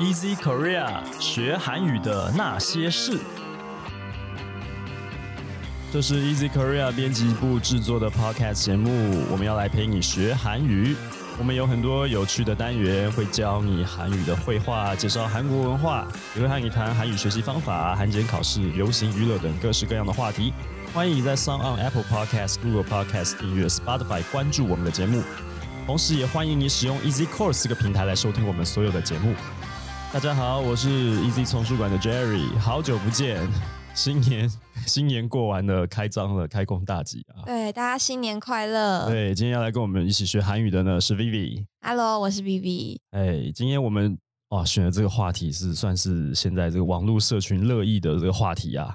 Easy Korea 学韩语的那些事，这是 Easy Korea 编辑部制作的 Podcast 节目，我们要来陪你学韩语。我们有很多有趣的单元，会教你韩语的绘画，介绍韩国文化，也会和你谈韩语学习方法、韩检考试、流行娱乐等各式各样的话题。欢迎你在 s o n g on Apple Podcast、Google Podcast 订阅 Spotify 关注我们的节目，同时也欢迎你使用 Easy Course 这个平台来收听我们所有的节目。大家好，我是 Easy 丛书馆的 Jerry，好久不见，新年 新年过完了，开张了，开工大吉啊！对，大家新年快乐。对，今天要来跟我们一起学韩语的呢是 Vivi。Hello，我是 Vivi。哎，今天我们哇选的这个话题是算是现在这个网络社群热议的这个话题啊。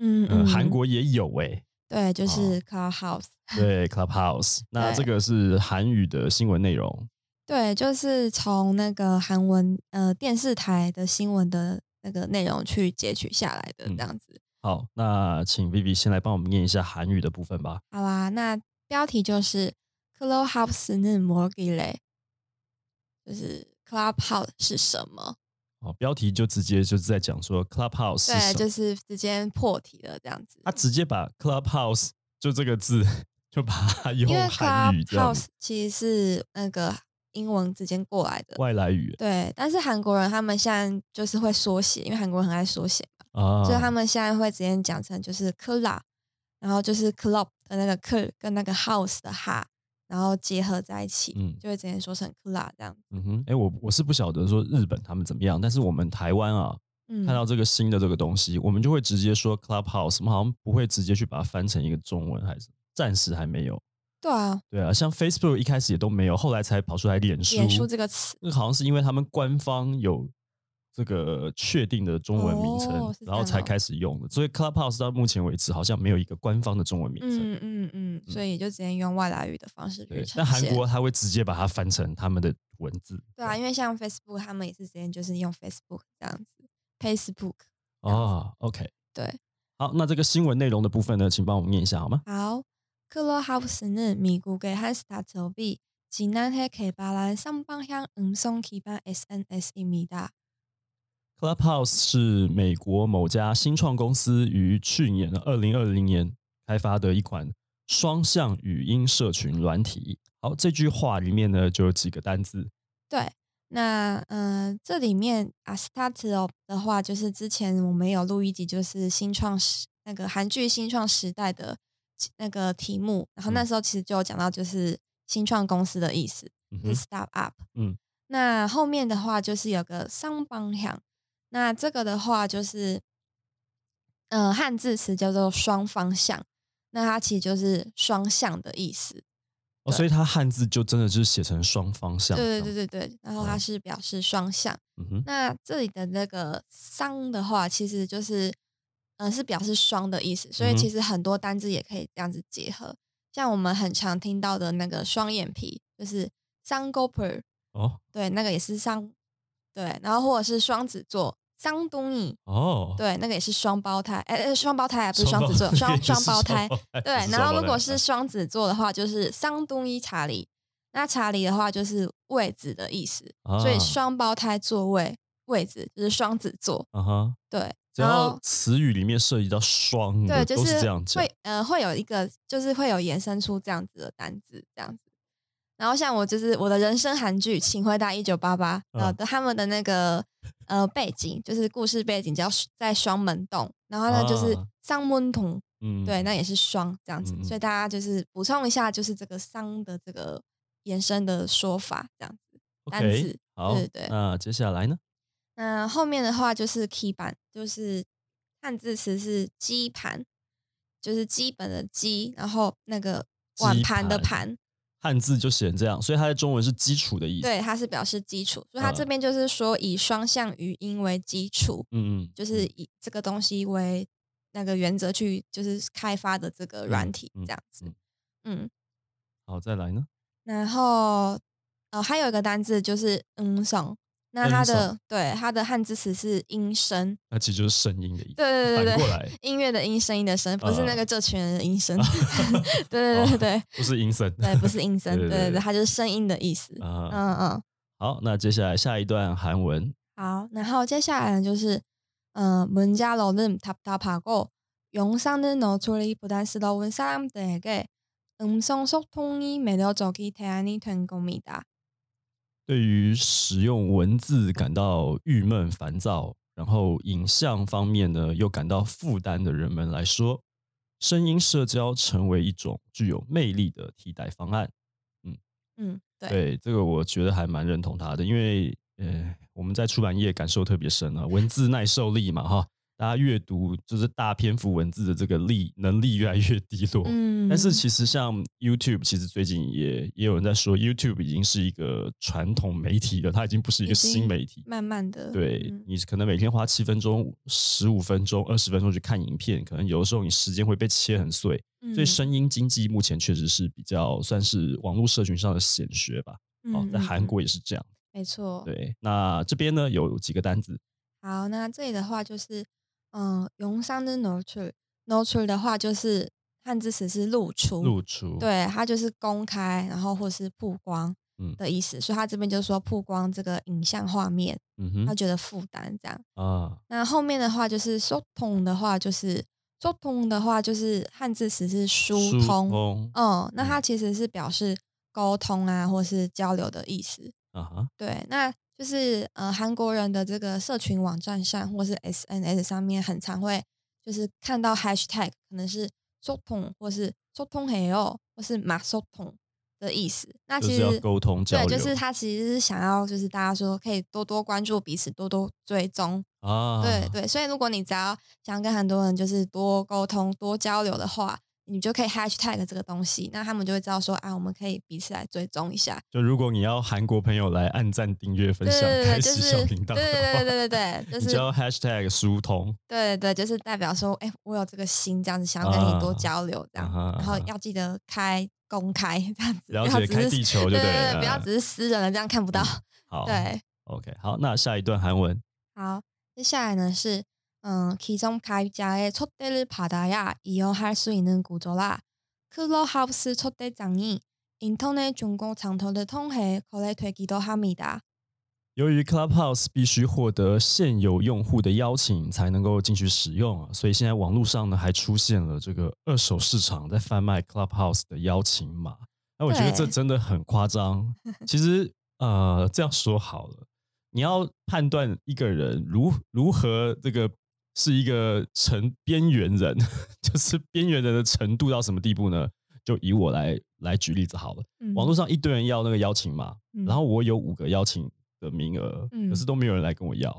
嗯嗯，韩国也有哎、对，就是 Clubhouse。对 Clubhouse，那对这个是韩语的新闻内容。对，就是从那个韩文呃电视台的新闻的那个内容去截取下来的嗯这样子。好，那请 Vivi 先来帮我们念一下韩语的部分吧。好啊，那标题就是 Clubhouse 는 뭐길래，就是 Clubhouse 是什么？哦，标题就直接就是在讲说 Clubhouse 是对，什么就是直接破题了这样子。他直接把 Clubhouse 就这个字就把它用因为韩语这样 Clubhouse 其实是那个 英文直接过来的。外来语对，但是韩国人他们现在就是会缩写，因为韩国人很爱缩写嘛，啊，所以他们现在会直接讲成就是 club，然后就是 club 的那个 c 跟那个 house 的哈，然后结合在一起，嗯就会直接说成 club 这样。嗯哼，哎，我我是不晓得说日本他们怎么样，但是我们台湾啊，嗯，看到这个新的这个东西，我们就会直接说 Clubhouse，我们好像不会直接去把它翻成一个中文，还是暂时还没有。对啊，对啊，像 Facebook 一开始也都没有，后来才跑出来脸书。脸书这个词，那好像是因为他们官方有这个确定的中文名称，然后才开始用的。所以 Clubhouse 到目前为止好像没有一个官方的中文名称。嗯嗯嗯，所以也就直接用外来语的方式去对，呈但韩国他会直接把它翻成他们的文字。对啊，因为像 Facebook 他们也是直接就是用 Facebook 这样子，Facebook 哦，OK，对。好，那这个新闻内容的部分呢，请帮我们念一下好吗？好, 클럽하우스는 미국의 한 스타트업이 지난해 개발한 쌍방향 음성 기반 SNS입니다. Clubhouse 是美国某家新创公司于去年二零二零年开发的一款双向语音社群软体。好，这句话里面呢就有几个单字。对，那呃，这里面啊，startup 的话，就是之前我们有录一集，就是新创时那个韩剧新创时代的 那个题目，然后那嗯时候其实就有讲到，就是新创公司的意思，嗯，start up。嗯，那后面的话就是有个双方向，那这个的话就是，呃，汉字词叫做双方向，那它其实就是双向的意思。哦，所以它汉字就真的就是写成双方向。对对，对对对，然后它哦是表示双向。嗯哼，那这里的那个“商”的话，其实就是，呃，是表示双的意思，所以嗯哼其实很多单字也可以这样子结合。像我们很常听到的那个双眼皮，就是“商 g o p e r 哦对，那个也是双，对，然后或者是双子座商东尼，哦，对，那个也是双胞胎，哎、呃，双胞胎啊，不是双子座，双 双胞胎。对，然后如果是双子座的话，就是桑东伊查理，那查理的话就是位置的意思，所以啊双胞胎座位位置就是双子座。啊哈，对，只然后要词语里面涉及到双，对，就是是这样讲会。呃会有一个就是会有延伸出这样子的单字这样子。然后像我就是我的人生韩剧《请回答一九八八》呃嗯的他们的那个呃背景就是故事背景叫在双门洞，然后呢就是啊桑门洞，嗯，对，那也是双这样子，所以大家就是补充一下，就是这个商的这个延伸的说法这样子。单字好，对对那接下来呢？那后面的话就是 key 版，就是汉字词是基盘，就是基本的基，然后那个碗盘的盘盘，汉字就写成这样，所以它的中文是基础的意思。对，它是表示基础，所以它这嗯边就是说以双向语音为基础，嗯，嗯就是嗯以这个东西为那个原则去就是开发的这个软嗯体嗯这样子嗯，嗯，好，再来呢？然后呃还有一个单字就是嗯声，那它嗯的对它的汉字词是音声，那其实就是声音的意思。对对对对对，反过来音乐的音，声音的声，不是那啊个这群人的音声，对对对对不是音声。对，不是音声，对对对对对对，它就是声音的意思。啊，嗯嗯，好，那接下来下一段韩文。 好，然后接下来呢就是，呃，문자로는답답하고 영상은 노출이 부담스러운 사람들에게 음성 소통이 매력적인 대안이 된 겁니다. 对于使用文字感到郁闷烦躁，然后影像方面呢又感到负担的人们来说，声音社交成为一种具有魅力的替代方案。嗯，对，对这个，我觉得还蛮认同他的，因为呃，我们在出版业感受特别深啊，文字耐受力嘛，哈，大家阅读就是大篇幅文字的这个力能力越来越低落。嗯，但是其实像 YouTube，其实最近也也有人在说，YouTube 已经是一个传统媒体了，它已经不是一个新媒体。慢慢的，对嗯你可能每天花七分钟、十五分钟、二十分钟去看影片，可能有的时候你时间会被切很碎，所以嗯声音经济目前确实是比较算是网络社群上的显学吧。哦，在韩，国也是这样。嗯没错，对，那这边呢有几个单子，好，那这里的话就是，嗯涌上的 no tree no tree 的话就是汉字词是露出露出对它就是公开然后或是曝光的意思所以他这边就是说曝光这个影像画面他觉得负担这样啊。那后面的话就是疏通的话就是疏通的话就是汉字词是疏通嗯那它其实是表示沟通啊或是交流的意思啊对那就是呃，韩国人的这个社群网站上，或是 S N S 上面，很常会就是看到 hashtag，可能是沟通，或是沟通 hello，或是马沟通的意思。那其实沟通交流，对，就是他其实是想要就是大家说可以多多关注彼此，多多追踪。啊，对对，所以如果你只要想跟很多人就是多沟通、多交流的话。你就可以 hashtag 这个东西，那他们就会知道说啊，我们可以彼此来追踪一下。就如果你要韩国朋友来按赞、订阅、分享、开始小是频道的对对，对对对对，就 是 hashtag 疏通，对对对，就是代表说，哎，我有这个心，这样子想要跟你多啊交流，这样，然后要记得开公开这样子，了解不要只是开地球就对对了对不要嗯只是私人的这样看不到。好，对，，OK，好，那下一段韩文，好，接下来呢是，嗯，기존가입자의초대를받아야이용할수있는구조라 클럽하우스 초대장이 인터넷 중고 장터를 통해 거래되기도 합니다. 由于 Clubhouse 必须获得现有用户的邀请才能够进去使用啊，所以现在网络上呢还出现了这个二手市场在贩卖 Clubhouse 的邀请码。那我觉得这对真的很夸张。其实呃，这样说好了，你要判断一个人如如何这个 是一个成边缘人，就是边缘人的程度到什么地步呢？就以我来来举例子好了。嗯网络上一堆人要那个邀请码，嗯然后我有五个邀请的名额，嗯可是都没有人来跟我要，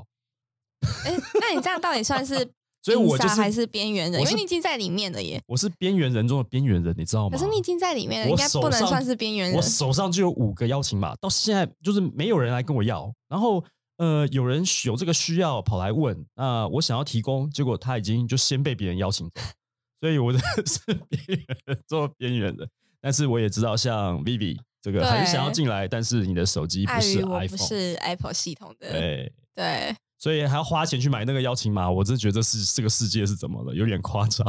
哎，那你这样到底算是 所以我就还是边缘人？因为你已经在里面了耶。我是边缘人中的边缘人，你知道吗？可是你已经在里面应该不能算是边缘人我。手上就有五个邀请码，到现在就是没有人来跟我要。然后呃，有人有这个需要跑来问，那、我想要提供，结果他已经就先被别人邀请走，所以我 是边缘人中的边缘的。但是我也知道，像 Vivi 这个很想要进来，但是你的手机不是 iPhone，不是 Apple 系统的，对。对，所以还要花钱去买那个邀请码，我真的觉得这是这个世界是怎么了，有点夸张。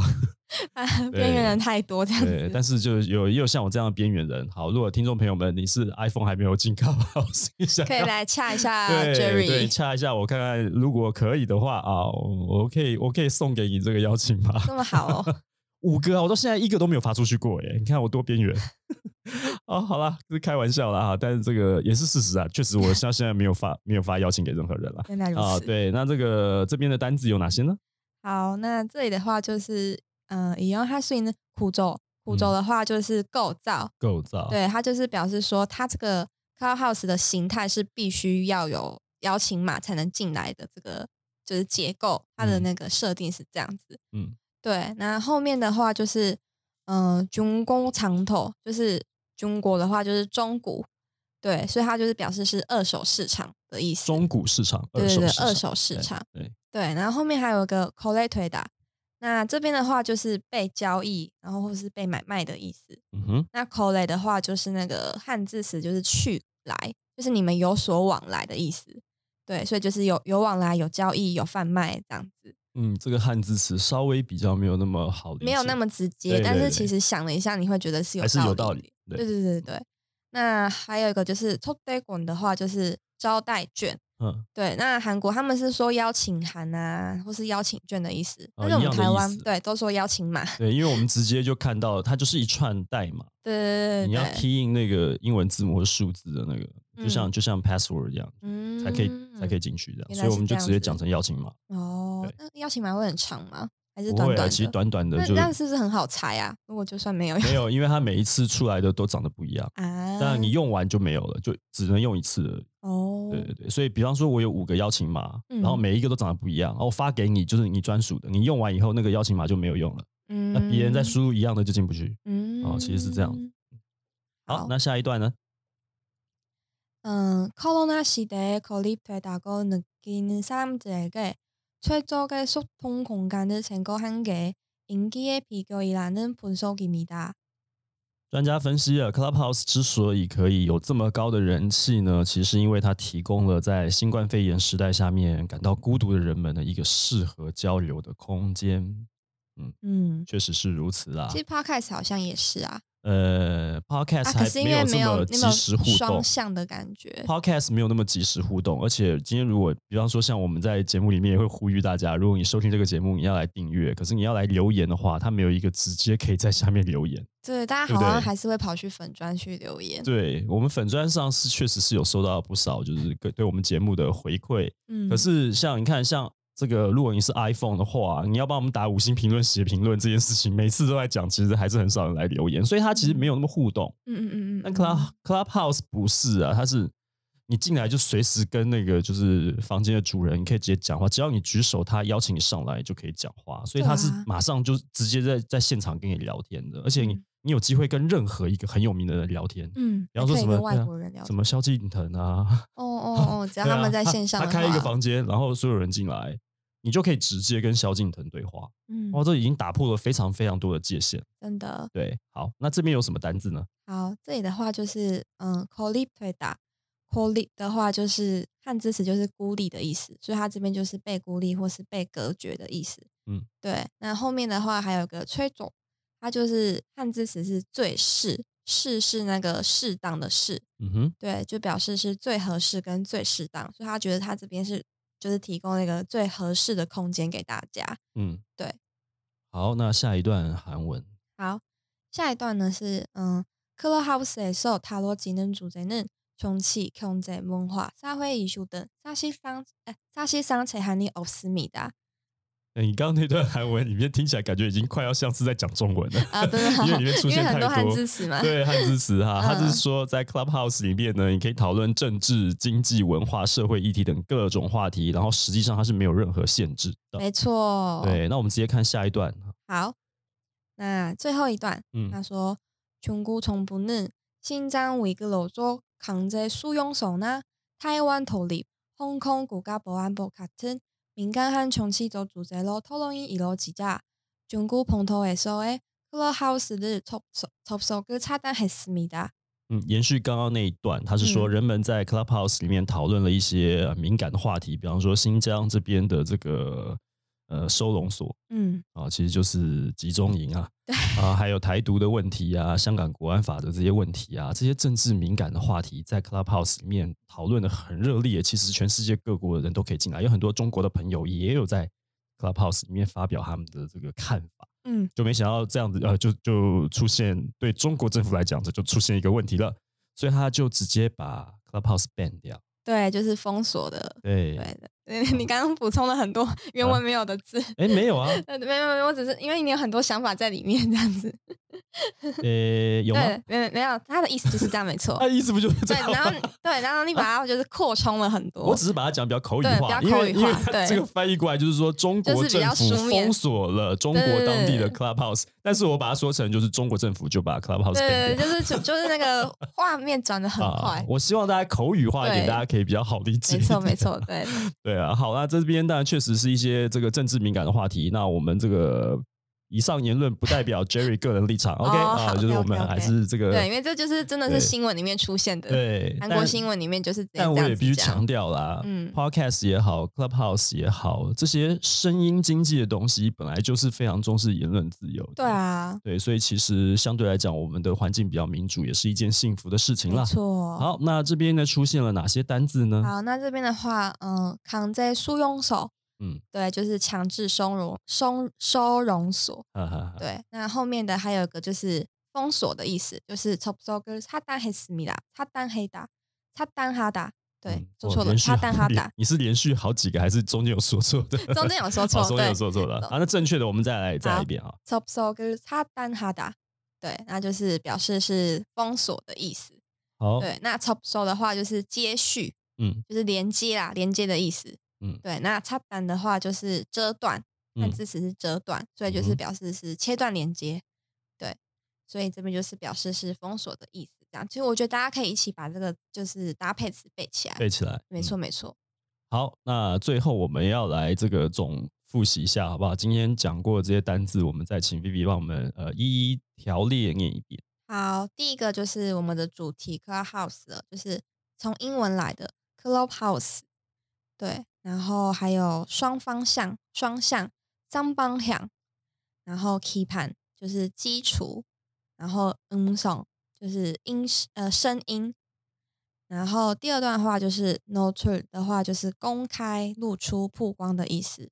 边缘人太多这样对，子。但是就有也有像我这样的边缘人。好，如果听众朋友们你是 iPhone 还没有进 Clubhouse，你想要可以来 掐一下对对 Jerry，掐一下，我看看如果可以的话啊，我我可以我可以送给你这个邀请码，这么好哦。五个啊，我到现在一个都没有发出去过耶！你看我多边缘。哦，好啦，这是开玩笑啦哈，但是这个也是事实啊，确实我到现在没有发没有发邀请给任何人了。原来如啊，此。对，那这个这边的单子有哪些呢？好，那这里的话就是，嗯、以用它是呢苦咒，苦咒嗯的话就是构造，构造，对，它就是表示说，它这个 Clubhouse 的形态是必须要有邀请码才能进来的，这个就是结构，它的嗯那个设定是这样子。嗯，对，那后面的话就是，嗯、军工长头，就是中国的话就是中古，对，所以它就是表示是二手市场的意思。中古市场，对对对，二手市场，对场。对，对，然后后面还有一个 collect 的，那这边的话就是被交易，然后或是被买卖的意思。嗯哼，那 collect 的话就是那个汉字词，就是去来，就是你们有所往来的意思。对，所以就是有有往来、有交易、有贩卖这样子，嗯，这个汉字词稍微比较没有那么好，没有那么直接，对对对但是其实想了一下，你会觉得是有还是有道道理，对对对对对。那还有一个就是 top day 滚的话，就是招待券。嗯，对，那韩国他们是说邀请函啊，或是邀请券的意思，哦但是我们台湾思对都说邀请码。对，因为我们直接就看到它就是一串代码，对对你要对对，key in 那个英文字母和数字的那个，就像就像 password 一样，嗯才可以才可以进去这样，所以我们就直接讲成邀请码。哦对，那邀请码会很长吗？还是不会啊，短短的？其实短短的那就这样是不是很好猜啊？如果就算没有没有，因为它每一次出来的都长得不一样，啊，但你用完就没有了，就只能用一次而已。哦，对对对，所以比方说，我有五个邀请码，嗯然后每一个都长得不一样，然后我发给你，就是你专属的，你用完以后，那个邀请码就没有用了，嗯，那别人再输入一样的就进不去。嗯，哦其实是这样好，好那下一段呢？음, 코로나 시대에 고립되다고 느끼는 사람들에게 최적의 소통 공간을 제공한 게 인기의 비결이라는 분석입니다. 专家分析了 Clubhouse 之所以可以有这么高的人气呢，其实是因为它提供了在新冠肺炎时代下面感到孤独的人们的一个适合交流的空间。嗯，确实是如此啦其。实 podcast 好像也是啊， 呃，Podcast 还是没没有这么有那么及时互动双向的感觉，Podcast 没有那么及时互动，而且今天如果比方说像我们在节目里面也会呼吁大家，如果你收听这个节目，你要来订阅，可是你要来留言的话，它没有一个直接可以在下面留言。对，大家好像还是会跑去粉专去留言，对我们粉砖上是确实是有收到不少，就是对对我们节目的回馈。嗯，可是像你看，像这个，如果你是 iPhone 的话，你要帮我们打五星评论、写评论这件事情，每次都在讲，其实还是很少人来留言，所以它其实没有那么互动。嗯嗯嗯嗯，但嗯。Club Clubhouse 不是啊，它是你进来就随时跟那个就是房间的主人，你可以直接讲话，只要你举手，他邀请你上来就可以讲话，所以他是马上就直接在在现场跟你聊天的，而且你、嗯你有机会跟任何一个很有名的人聊天，嗯，比方说什么外国人聊什么萧敬腾啊，哦哦哦，只要他们在线上的 他开一个，房间，然后所有人进来，你就可以直接跟萧敬腾对话，嗯，哦，这已经打破了非常非常多的界限。真的。对，好，那这边有什么单字呢？好，这里的话就是嗯 c o l i p t e d a c o l i 的话就是汉字词就是孤立的意思，所以它这边就是被孤立或是被隔绝的意思。嗯，对。那后面的话还有个吹走，它就是汉字词是最适，适是那个适当的适，嗯哼，对，就表示是最合适跟最适当，所以他觉得他这边是就是提供那个最合适的空间给大家。嗯，对。好，那下一段韩文。好，下一段呢是嗯，클럽하우스에서 다뤄지는 주제는 정치, 경제, 문화, 사회 이슈 등 사실상 에, 사실상 제한이 없습니다。 欸你刚刚那段韩文里面听起来感觉已经快要像是在讲中文了啊，真的，因为里面出因为现太很多汉多字词嘛。对汉字词哈，他嗯就是说在 Clubhouse 里面呢，你可以讨论政治、经济、文化、社会议题等各种话题，然后实际上它是没有任何限制的。没错。，对，那我们直接看下一段。好，那最后一段，嗯他说중국정부는 신장 위기로서 강제 수용소나台湾독립, 홍콩 국가 보안법 같은 민감한 정치적 주제로 토론이 이루어지자 중국 본토에서의 클럽하우스를 접속, 접속을 차단했습니다。 嗯，延续刚刚那一段，他是说嗯人们在 Clubhouse 里面讨论了一些呃敏感的话题，比方说新疆这边的这个 呃收容所嗯，啊，其实就是集中营啊，对啊，还有台独的问题啊，香港国安法的这些问题啊，这些政治敏感的话题，在 Clubhouse 里面讨论的很热烈。其实全世界各国的人都可以进来，有很多中国的朋友也有在 Clubhouse 里面发表他们的这个看法。嗯，就没想到这样子，呃，就就出现对中国政府来讲，这就出现一个问题了，所以他就直接把 Clubhouse ban 掉。对，就是封锁的。对，对的，对 你刚刚补充了很多 原文没有的字。哎，没有啊，呃，没有没有，我只是因为你有很多想法在里面这样子。呃，有没有没有，他的意思就是这样，没错 他。的意思不就是这样对，然后？对，然后你把它就是扩充了很多。我只是把它讲比较口语化，因为因为 这个翻译过来就是说中国政府封锁了中国当地的 Clubhouse，但是我把它说成就是中国政府就把 Clubhouse 对就是就就是那个画面转的很快啊，。我希望大家口语化一点，大家可以比较好理解。没错没错，对，对啊，好，那这边当然确实是一些这个政治敏感的话题。那我们这个以上言论不代表 Jerry 个人立场，OK 哦啊，好就是我们还是这个对，因为这就是真的是新闻里面出现的，对韩国新闻里面就是但我也必须强调啦，嗯 p o d c a s t 也好，Clubhouse 也好，这些声音经济的东西本来就是非常重视言论自由的。对啊，对，所以其实相对来讲，我们的环境比较民主，也是一件幸福的事情没啦。错。好，那这边呢出现了哪些单字呢？好，那这边的话，嗯，扛在束用手，嗯，对，就是强制收容、收收容所。对，那后面的还有个就是封锁的意思，就是 topso，他单黑斯米拉，他单黑达，他单哈达。对，做错了，他单哈达。你是连续好几个还是中间有说错的？中间有说错，中间有说错的。啊，那正确的我们再来再来一遍啊。Topso，他单哈达。对，那就是表示是封锁的意思。好，对，那 topso 的话就是接续，嗯，就是连接啦，连接的意思。嗯对，那插板的话就是遮断，汉嗯字词是遮断，所以就是表示是切断连接。对，所以这边就是表示是封锁的意思。这样，其实我觉得大家可以一起把这个就是搭配词背起来。背起来。没错，没错。好，那最后我们要来这个总复习一下，好不好？今天讲过这些单字，我们再请 Vivi 帮我们呃一一条列念一遍。好，第一个就是我们的主题 Clubhouse 了，就是从英文来的 Clubhouse。对，然后还有双方向、双向、张方向，然后 key 盘就是基础，然后嗯声就是音呃声音，然后第二段话就是 no true 的话就是公开、露出、曝光的意思，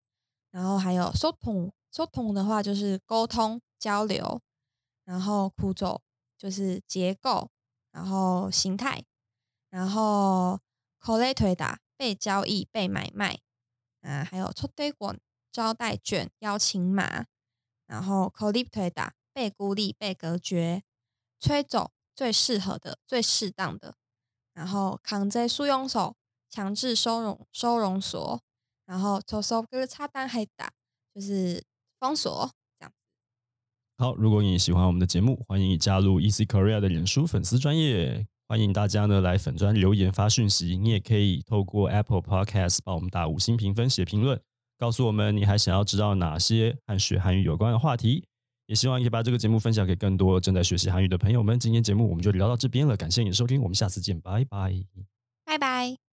然后还有 so 通 so 通的话就是沟通、交流，然后枯走就是结构，然后形态，然后 collate 打被交易、被买卖，啊，还有抽对滚招待券、邀请码，然后 collect 打被孤立、被隔绝，吹走最适合的、最适当的，然后扛在束用手强制收容收容所，然后抽收跟插单还打就是封锁这样。好，如果你喜欢我们的节目，欢迎你加入 Easy Korea 的脸书粉丝专业，欢迎大家呢来粉专留言发讯息，你也可以透过 Apple Podcast 帮我们打五星评分、写评论，告诉我们你还想要知道哪些和学韩语有关的话题。也希望你可以把这个节目分享给更多正在学习韩语的朋友们。今天节目我们就聊到这边了，感谢你的收听，我们下次见，拜拜。拜拜。